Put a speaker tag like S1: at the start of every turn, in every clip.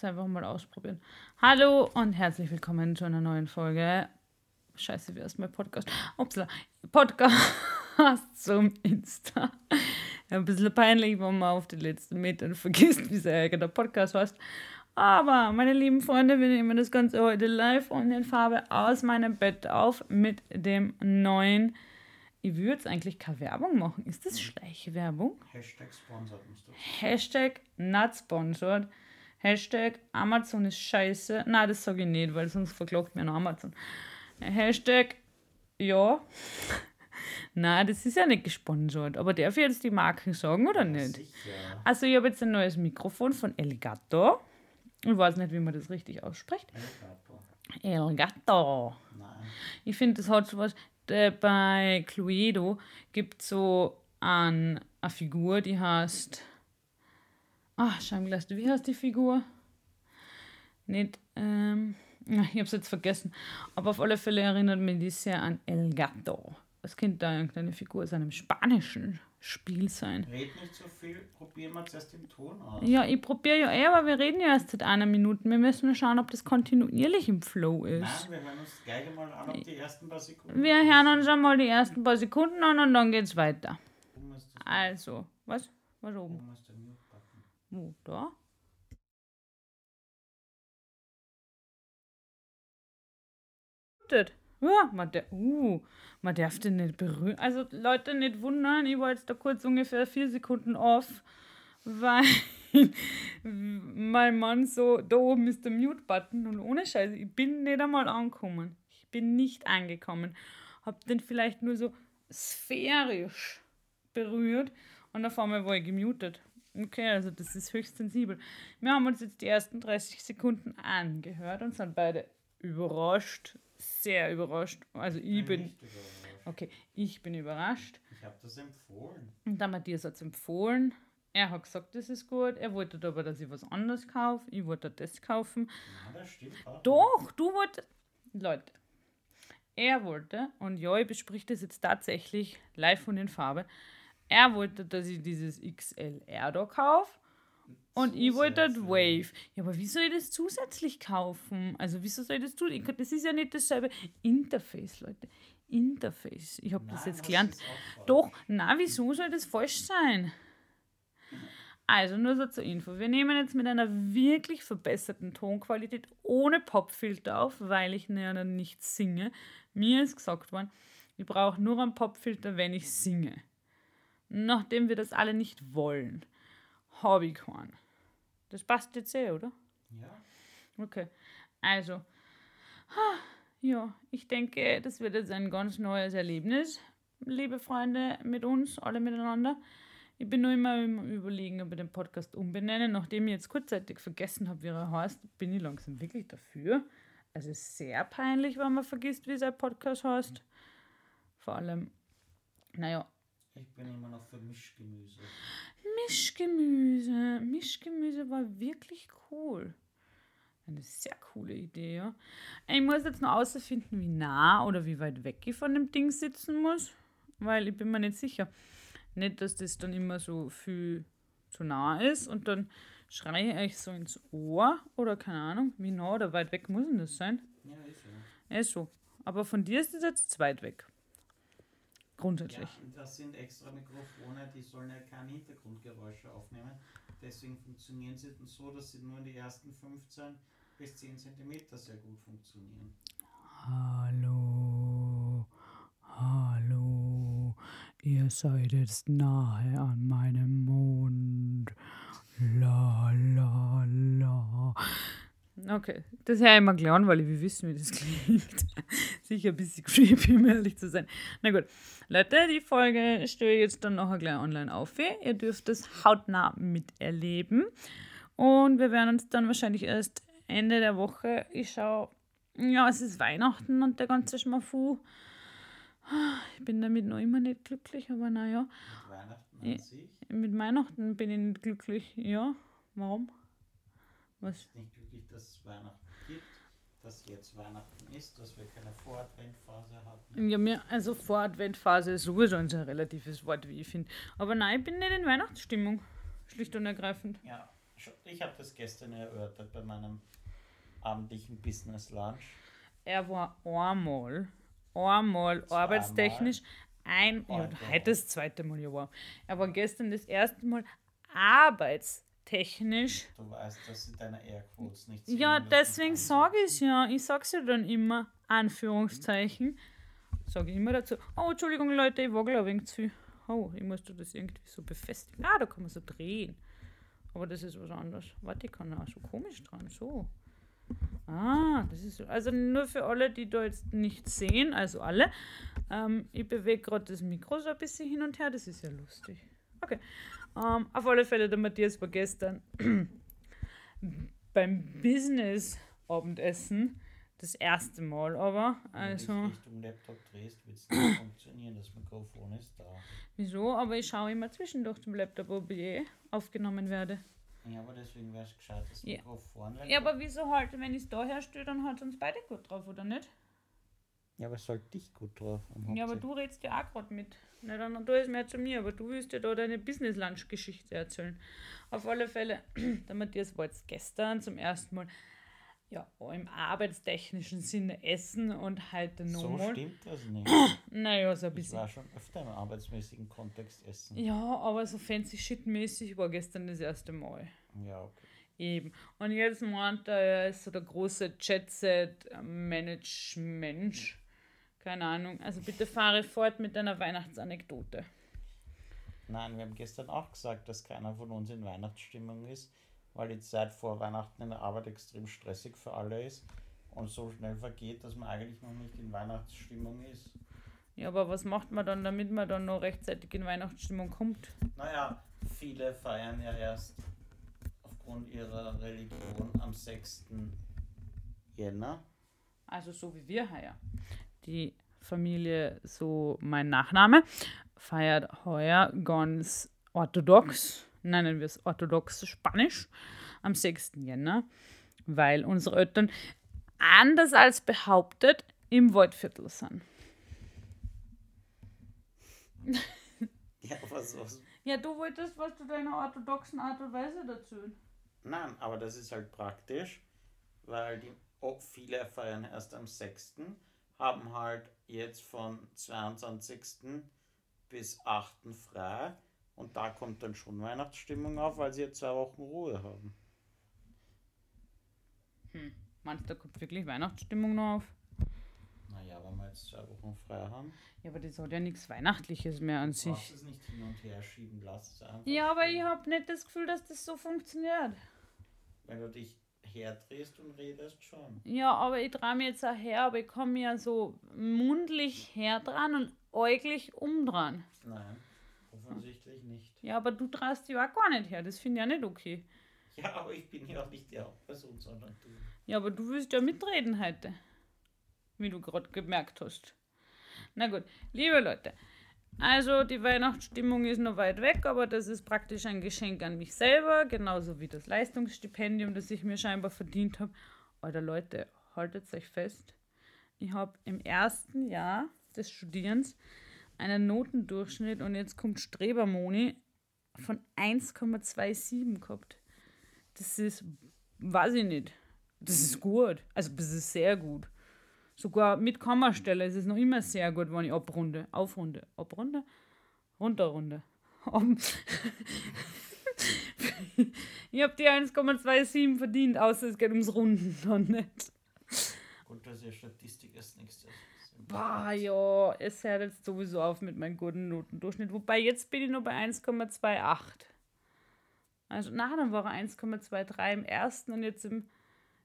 S1: jetzt einfach mal ausprobieren. Hallo und herzlich willkommen zu einer neuen Folge. Scheiße, wie heißt mein Podcast? Upsala. Podcast zum Insta. Ein bisschen peinlich, wenn man auf den letzten Metern vergisst, wie sein eigener Podcast heißt. Aber, meine lieben Freunde, wir nehmen das Ganze heute live und in Farbe aus meinem Bett auf mit dem neuen. Ich würde jetzt eigentlich keine Werbung machen. Ist das Schleichwerbung?
S2: Hashtag sponsored musst du.
S1: Hashtag not sponsored. Hashtag Amazon ist scheiße. Nein, das sage ich nicht, weil sonst verklagt mir noch Amazon. Hashtag ja. Nein, das ist ja nicht gesponsert. Aber darf ich jetzt die Marken sagen oder nicht?
S2: Sicher.
S1: Also ich habe jetzt ein neues Mikrofon von Elgato. Ich weiß nicht, wie man das richtig ausspricht.
S2: Elgato.
S1: Elgato.
S2: Nein.
S1: Ich finde, das hat so was. Bei Cluedo gibt es so ein, eine Figur, die heißt. Ach, Scheinglas, wie heißt die Figur? Nicht, ähm. Ich habe es jetzt vergessen. Aber auf alle Fälle erinnert mich die sehr an El Gato. Das könnte da irgendeine Figur aus einem spanischen Spiel sein.
S2: Red nicht so viel, probieren wir zuerst den Ton aus.
S1: Ja, ich probiere ja eh, aber wir reden ja erst seit einer Minute. Wir müssen nur schauen, ob das kontinuierlich im Flow ist.
S2: Nein, wir hören uns gleich mal an, ob die ersten paar Sekunden.
S1: Wir hören uns einmal die ersten paar Sekunden an und dann geht's weiter. Also, was? Was oben? Da? Ja, man, der, uh, man darf den nicht berühren. Also Leute, nicht wundern, ich war jetzt da kurz ungefähr vier Sekunden off, weil mein Mann so, da oben ist der Mute-Button und ohne Scheiße, ich bin nicht einmal angekommen. Ich bin nicht angekommen. Hab den vielleicht nur so sphärisch berührt und auf einmal war ich gemutet. Okay, also das ist höchst sensibel. Wir haben uns jetzt die ersten 30 Sekunden angehört und sind beide überrascht, sehr überrascht. Also ich bin, okay, ich bin überrascht.
S2: Ich habe das empfohlen.
S1: Und der Matthias hat es empfohlen. Er hat gesagt, das ist gut. Er wollte aber, dass ich was anderes kaufe. Ich wollte das kaufen.
S2: Nein, das stimmt auch.
S1: Doch, du wolltest. Leute, er wollte, und ja, ich besprich das jetzt tatsächlich live und in Farbe. Er wollte, dass ich dieses XLR da kaufe. Und ich wollte das. Wave. Ja, aber wie soll ich das zusätzlich kaufen? Also, wieso soll ich das tun? Ich, das ist ja nicht dasselbe Interface, Leute. Interface. Ich habe das jetzt
S2: das
S1: gelernt.
S2: falsch.
S1: Doch, na, wieso soll das falsch sein? Also nur so zur Info. Wir nehmen jetzt mit einer wirklich verbesserten Tonqualität ohne Popfilter auf, weil ich näher nicht singe. Mir ist gesagt worden, ich brauche nur einen Popfilter, wenn ich singe. Nachdem wir das alle nicht wollen, keinen. Das passt jetzt eh, oder?
S2: Ja,
S1: Okay. Also, ja, ich denke, das wird jetzt ein ganz neues Erlebnis, liebe Freunde, mit uns, alle miteinander. Ich bin nur immer im Überlegen, ob ich den Podcast umbenenne. Nachdem ich jetzt kurzzeitig vergessen habe, wie er heißt, bin ich langsam wirklich dafür. Also es ist sehr peinlich, wenn man vergisst, wie sein Podcast heißt. Vor allem, naja,
S2: ich bin immer noch für Mischgemüse.
S1: Mischgemüse. Mischgemüse war wirklich cool. Eine sehr coole Idee, ja. Ich muss jetzt noch außerfinden, wie nah oder wie weit weg ich von dem Ding sitzen muss, weil ich bin mir nicht sicher. Nicht, dass das dann immer so viel zu nah ist und dann schreie ich euch so ins Ohr oder keine Ahnung, wie nah oder weit weg muss denn das sein?
S2: Ja, ist ja.
S1: Ja, so. Aber von dir ist es jetzt zu weit weg. Grundsätzlich.
S2: Ja, das sind extra Mikrofone, die sollen ja keine Hintergrundgeräusche aufnehmen. Deswegen funktionieren sie dann so, dass sie nur in die ersten 15 bis 10 cm sehr gut funktionieren.
S1: Hallo, hallo, ihr seid jetzt nahe an meinem Mond. La, la, la. Okay, das höre ich immer gern, weil will wissen, wie das klingt. Sicher ein bisschen creepy, um ehrlich zu sein. Na gut, Leute, die Folge stelle ich jetzt dann nachher gleich online auf. Ihr dürft das hautnah miterleben. Und wir werden uns dann wahrscheinlich erst Ende der Woche, ich schaue, ja, es ist Weihnachten und der ganze Schmafu. Ich bin damit noch immer nicht glücklich, aber naja,
S2: Weihnachten an
S1: Ja.
S2: sich
S1: mit Weihnachten bin ich nicht glücklich. Ja, warum? Was?
S2: ist nicht glücklich, dass es Weihnachten gibt, dass jetzt Weihnachten ist, dass wir keine Voradventphase hatten.
S1: Ja, mir, also Voradventphase ist sowieso ein sehr relatives Wort, wie ich finde. Aber nein, ich bin nicht in Weihnachtsstimmung. Schlicht und ergreifend.
S2: Ja, Ich habe das gestern erörtert bei meinem abendlichen Business Lunch.
S1: Er war einmal, einmal
S2: Zweimal.
S1: arbeitstechnisch ein, ja,
S2: Heute
S1: das zweite Mal, ja, wow. Er war gestern das erste Mal arbeitstechnisch.
S2: Du weißt, dass sie deine Airquotes nicht
S1: Ja,
S2: sehen, dass
S1: deswegen sage ich es ja. Ich sag's ja dann immer, Anführungszeichen. Sage ich immer dazu. Oh, Entschuldigung, Leute, ich wagel ein wenig zu viel. Oh, ich muss da das irgendwie so befestigen. Ah, da kann man so drehen. Aber das ist was anderes. Warte, ich kann auch so komisch dran. So. Ah, das ist so. Also nur für alle, die da jetzt nicht sehen, also alle. Ähm, ich bewege gerade das Mikro so ein bisschen hin und her. Das ist ja lustig. Okay. Ähm, auf alle Fälle, der Matthias war gestern beim Business-Abendessen. Das erste Mal aber.
S2: Wenn
S1: Also,
S2: du dich Richtung Laptop drehst, wird es nicht funktionieren. Das Mikrofon ist da.
S1: wieso? Aber ich schaue immer zwischendurch zum Laptop, ob ich eh aufgenommen werde.
S2: Ja, aber deswegen wäre es gescheit, das
S1: Ja.
S2: Mikrofon.
S1: Ja, aber wieso halt, wenn ich es da herstelle, dann hat es uns beide gut drauf, oder nicht?
S2: Ja, aber es soll dich gut drauf.
S1: Ja, aber du redest ja auch gerade mit. Na, dann du es mehr zu mir, aber du willst ja da deine Business-Lunch-Geschichte erzählen. Auf alle Fälle, der Matthias war jetzt gestern zum ersten Mal ja, im arbeitstechnischen Sinne essen und heute
S2: So
S1: nochmal.
S2: stimmt das nicht.
S1: Naja, so ein
S2: Ich
S1: bisschen.
S2: war schon öfter im arbeitsmäßigen Kontext essen.
S1: Ja, aber so fancy shit-mäßig war gestern das erste Mal.
S2: Ja, okay.
S1: Eben. Und jetzt meint er, er ist so der große Jet-Set-Management. Keine Ahnung. Also bitte fahre fort mit deiner Weihnachtsanekdote.
S2: Nein, wir haben gestern auch gesagt, dass keiner von uns in Weihnachtsstimmung ist, weil die Zeit vor Weihnachten in der Arbeit extrem stressig für alle ist und so schnell vergeht, dass man eigentlich noch nicht in Weihnachtsstimmung ist.
S1: Ja, aber was macht man dann, damit man dann noch rechtzeitig in Weihnachtsstimmung kommt?
S2: Naja, viele feiern ja erst aufgrund ihrer Religion am 6. Jänner.
S1: Also so wie wir heuer. Die Familie, so mein Nachname, feiert heuer ganz orthodox, nennen wir es orthodox Spanisch, am 6. Jänner, weil unsere Eltern anders als behauptet im Waldviertel sind.
S2: Ja, was, was?
S1: Ja, du wolltest was zu deiner orthodoxen Art und Weise dazu.
S2: Nein, aber das ist halt praktisch, weil die oh, viele feiern erst am 6. haben halt jetzt von 22. bis 8. frei und da kommt dann schon Weihnachtsstimmung auf, weil sie jetzt zwei Wochen Ruhe haben.
S1: Meinst du, da kommt wirklich Weihnachtsstimmung noch auf?
S2: Naja, wenn wir jetzt zwei Wochen frei haben,
S1: Ja, aber das hat ja nichts Weihnachtliches mehr an
S2: du
S1: sich.
S2: es nicht hin und her schieben, lass es einfach.
S1: Ja, aber ich habe nicht das Gefühl, dass das so funktioniert.
S2: Wenn du dich herdrehst und redest, schon.
S1: Ja, aber ich traue mir jetzt auch her, aber ich komme ja so mundlich her dran und äuglich umdran.
S2: Nein, offensichtlich nicht.
S1: Ja, aber du traust dich auch gar nicht her. Das finde ich ja nicht okay.
S2: Ja, aber ich bin ja auch nicht die Hauptperson, sondern du.
S1: Ja, aber du willst ja mitreden heute. Wie du gerade gemerkt hast. Na gut, liebe Leute. Also die Weihnachtsstimmung ist noch weit weg, aber das ist praktisch ein Geschenk an mich selber, genauso wie das Leistungsstipendium, das ich mir scheinbar verdient habe. Alter Leute, haltet euch fest. Ich habe im ersten Jahr des Studierens einen Notendurchschnitt und jetzt kommt Strebermoni von 1,27 gehabt. Das ist, weiß ich nicht. Das ist gut. Also das ist sehr gut. Sogar mit Kommastelle ist es noch immer sehr gut, wenn ich abrunde. Aufrunde. Abrunde? Runterrunde. Ich habe die 1,27 verdient, außer es geht ums Runden dann nicht.
S2: Gut, dass ihr Statistik als nächstes.
S1: Boah, ja, es hört jetzt sowieso auf mit meinem guten Notendurchschnitt. Wobei jetzt bin ich nur bei 1,28. Also, na, dann war er 1,23 im ersten und jetzt im.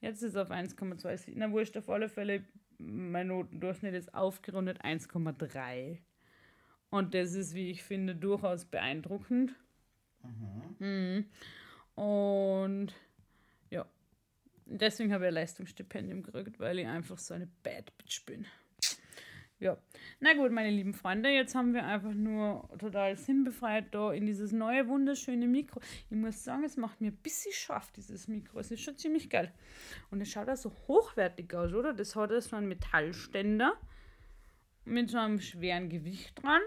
S1: Jetzt ist es auf 1,27. Na, wurscht, auf alle Fälle, mein Notendurchschnitt ist aufgerundet 1,3. Und das ist, wie ich finde, durchaus beeindruckend. Mhm. Und ja, deswegen habe ich ein Leistungsstipendium gekriegt, weil ich einfach so eine Bad Bitch bin. Ja, na gut, meine lieben Freunde, jetzt haben wir einfach nur total sinnbefreit da in dieses neue wunderschöne Mikro. Ich muss sagen, es macht mir ein bisschen scharf, dieses Mikro. Es ist schon ziemlich geil. Und es schaut auch so hochwertig aus, oder? Das hat so einen Metallständer mit so einem schweren Gewicht dran.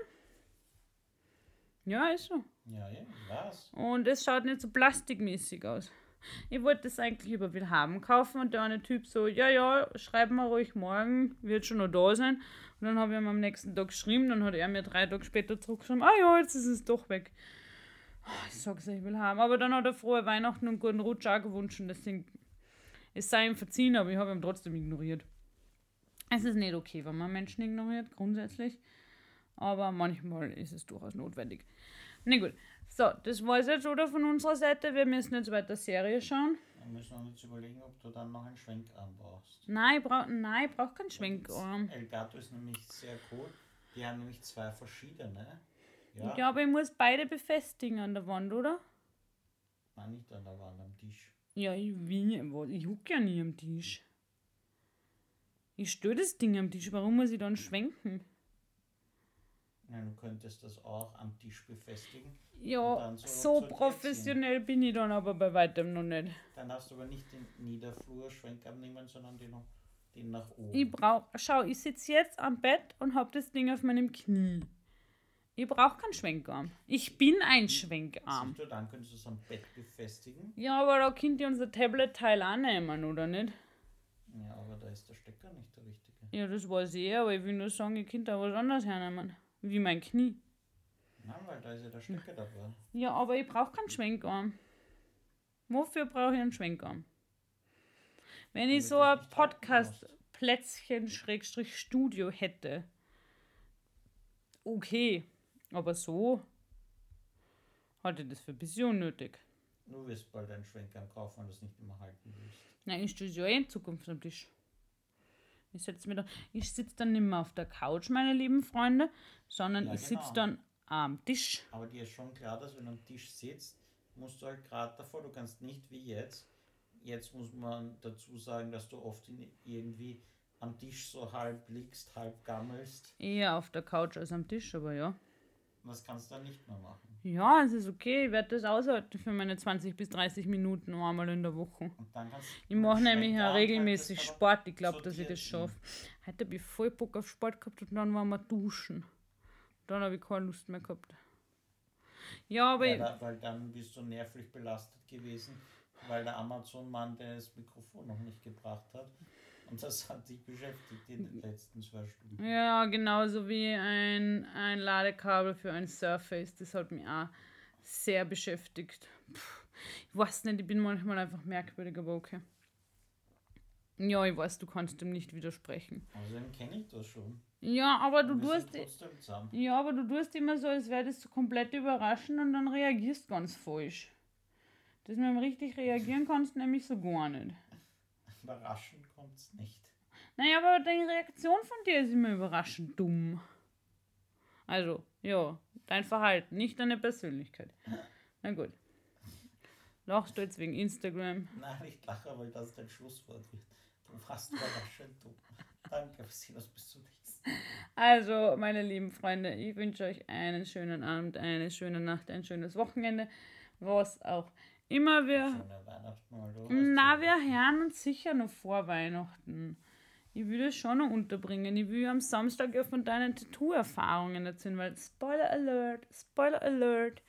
S1: Ja, ist so.
S2: Ja, ja, weiß.
S1: Und es schaut nicht so plastikmäßig aus. Ich wollte das eigentlich über Willhaben kaufen und der eine Typ so, ja, ja, schreib mal ruhig morgen, wird schon noch da sein. Und dann habe ich ihm am nächsten Tag geschrieben, dann hat er mir drei Tage später zurückgeschrieben, ah ja, jetzt ist es doch weg. Ich sag's euch, ich will haben. Aber dann hat er frohe Weihnachten und guten Rutsch auch gewünscht deswegen, es sei ihm verziehen, aber ich habe ihn trotzdem ignoriert. Es ist nicht okay, wenn man Menschen ignoriert, grundsätzlich. Aber manchmal ist es durchaus notwendig. Na gut. So, das war es jetzt oder von unserer Seite. Wir müssen jetzt weiter Serie schauen.
S2: Dann müssen wir uns überlegen, ob du dann noch einen Schwenkarm brauchst.
S1: Nein, ich brauche nein, ich brauch keinen Schwenkarm.
S2: Elgato ist nämlich sehr cool. Die haben nämlich zwei verschiedene. Ja,
S1: Ja, aber ich muss beide befestigen an der Wand, oder?
S2: Nein, nicht an der Wand, am Tisch.
S1: Ja, ich will Ich huck ja nie am Tisch. Ich störe das Ding am Tisch. Warum muss ich dann schwenken?
S2: Nein, du könntest das auch am Tisch befestigen.
S1: Ja,
S2: so
S1: so professionell bin ich dann aber bei weitem noch nicht.
S2: Dann darfst du aber nicht den Niederflur-Schwenkarm nehmen, sondern den, nach- den nach oben.
S1: Ich brauch, schau, ich sitze jetzt am Bett und hab das Ding auf meinem Knie. Ich brauche keinen Schwenkarm. Ich bin ein Schwenkarm.
S2: Du, dann könntest du es am Bett befestigen.
S1: Ja, aber da könnt ihr unser Tablet-Teil annehmen, oder nicht?
S2: Ja, aber da ist der Stecker nicht der richtige.
S1: Ja, das weiß ich eh, aber ich will nur sagen, ihr könnt da was anderes hernehmen. Wie mein Knie.
S2: Nein, weil da ist ja der Stecker dabei.
S1: Ja, aber ich brauche keinen Schwenkarm. Wofür brauche ich einen Schwenkarm? Wenn ich so ein Podcast-Plätzchen-Studio hätte. Okay, aber so hatte das für ein bisschen unnötig.
S2: Du wirst bald einen Schwenkarm kaufen, wenn du es nicht immer halten willst.
S1: Nein, ich stehe ja eh in Zukunft am Tisch. Ich setz mir da, ich sitze dann nicht mehr auf der Couch, meine lieben Freunde, sondern
S2: Ja,
S1: ich sitze
S2: genau.
S1: dann am Tisch.
S2: Aber dir ist schon klar, dass wenn du am Tisch sitzt, musst du halt gerade davor, du kannst nicht wie jetzt. Jetzt muss man dazu sagen, dass du oft irgendwie am Tisch so halb liegst, halb gammelst.
S1: Eher auf der Couch als am Tisch, aber ja.
S2: Das kannst du dann nicht mehr machen.
S1: Ja, es ist okay. Ich werde das aushalten für meine 20 bis 30 Minuten einmal in der Woche.
S2: Und dann kannst
S1: Ich mache nämlich ja regelmäßig
S2: du
S1: Sport. Ich glaube, dass ich das schaffe. Heute habe ich voll Bock auf Sport gehabt und dann waren wir duschen. Dann habe ich keine Lust mehr gehabt. Ja, aber
S2: Ja, da, weil dann bist du nervlich belastet gewesen, weil der Amazon-Mann das Mikrofon noch nicht gebracht hat. Und das hat dich beschäftigt in den letzten zwei Stunden.
S1: ja, genauso wie ein, ein Ladekabel für ein Surface. Das hat mich auch sehr beschäftigt. Puh, ich weiß nicht, ich bin manchmal einfach merkwürdig, aber okay. Ja, ich weiß, du kannst dem nicht widersprechen.
S2: Außerdem kenne ich das schon.
S1: Ja, aber du tust. Ja, aber du tust immer so, als wäre das so komplett überraschend und dann reagierst ganz falsch. Dass man richtig reagieren kannst, nämlich so gar nicht.
S2: Überraschend kommt es nicht.
S1: Naja, aber deine Reaktion von dir ist immer überraschend dumm. Also, ja, dein Verhalten, nicht deine Persönlichkeit. Na gut. Lachst du jetzt wegen Instagram?
S2: Nein, ich lache, weil das dein Schlusswort wird. Du warst überraschend dumm. Danke, wir sehen uns bis zum nächsten Mal.
S1: Also, meine lieben Freunde, ich wünsche euch einen schönen Abend, eine schöne Nacht, ein schönes Wochenende, was auch immer wir Na, wir hören uns sicher noch vor Weihnachten. Ich will das schon noch unterbringen. Ich will am Samstag ja von deinen Tattoo-Erfahrungen erzählen, weil Spoiler Alert, Spoiler Alert.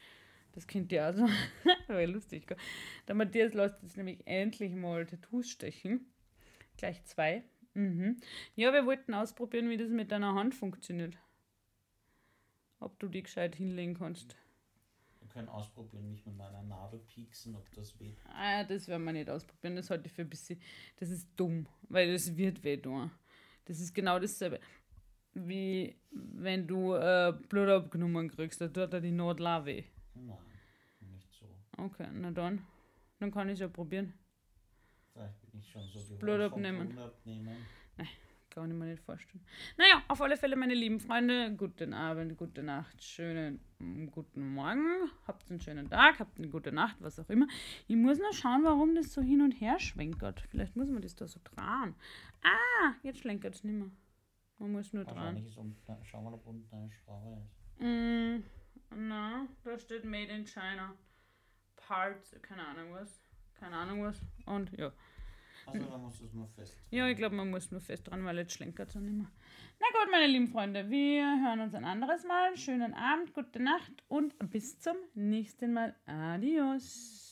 S1: Das kennt ihr also. Wäre lustig. gell? Der Matthias lässt jetzt nämlich endlich mal Tattoos stechen. Gleich zwei. Mhm. Ja, wir wollten ausprobieren, wie das mit deiner Hand funktioniert. Ob du die gescheit hinlegen kannst.
S2: Können ausprobieren, mich mit meiner Nadel pieksen, ob das weht.
S1: Ah, das werden wir nicht ausprobieren. Das halte ich für ein bisschen. Das ist dumm, weil das wird weh tun. Das ist genau dasselbe. Wie wenn du äh, Blut abgenommen kriegst, da tut er die Nadel auch weh.
S2: Nein, nicht so.
S1: Okay, na dann. Dann kann ich es ja probieren.
S2: Vielleicht bin ich schon so gewohnt
S1: Blut abnehmen.
S2: Blut abnehmen.
S1: Kann ich mir nicht vorstellen. Naja, auf alle Fälle, meine lieben Freunde, guten Abend, gute Nacht, schönen mm, guten Morgen. Habt einen schönen Tag, habt eine gute Nacht, was auch immer. Ich muss nur schauen, warum das so hin und her schwenkert. Vielleicht muss man das da so dran. Ah, jetzt schlenkert es nicht mehr. Man muss nur dran.
S2: Wahrscheinlich ist unten, schauen wir mal, ob unten eine Schraube ist.
S1: Mm, na, da steht Made in China. Parts, keine Ahnung was. Keine Ahnung was. Und ja.
S2: Also da muss es nur fest.
S1: Ja, ich glaube, man muss nur fest dran, weil jetzt schlenkert es auch nicht mehr. Na gut, meine lieben Freunde, wir hören uns ein anderes Mal. Schönen Abend, gute Nacht und bis zum nächsten Mal. Adios.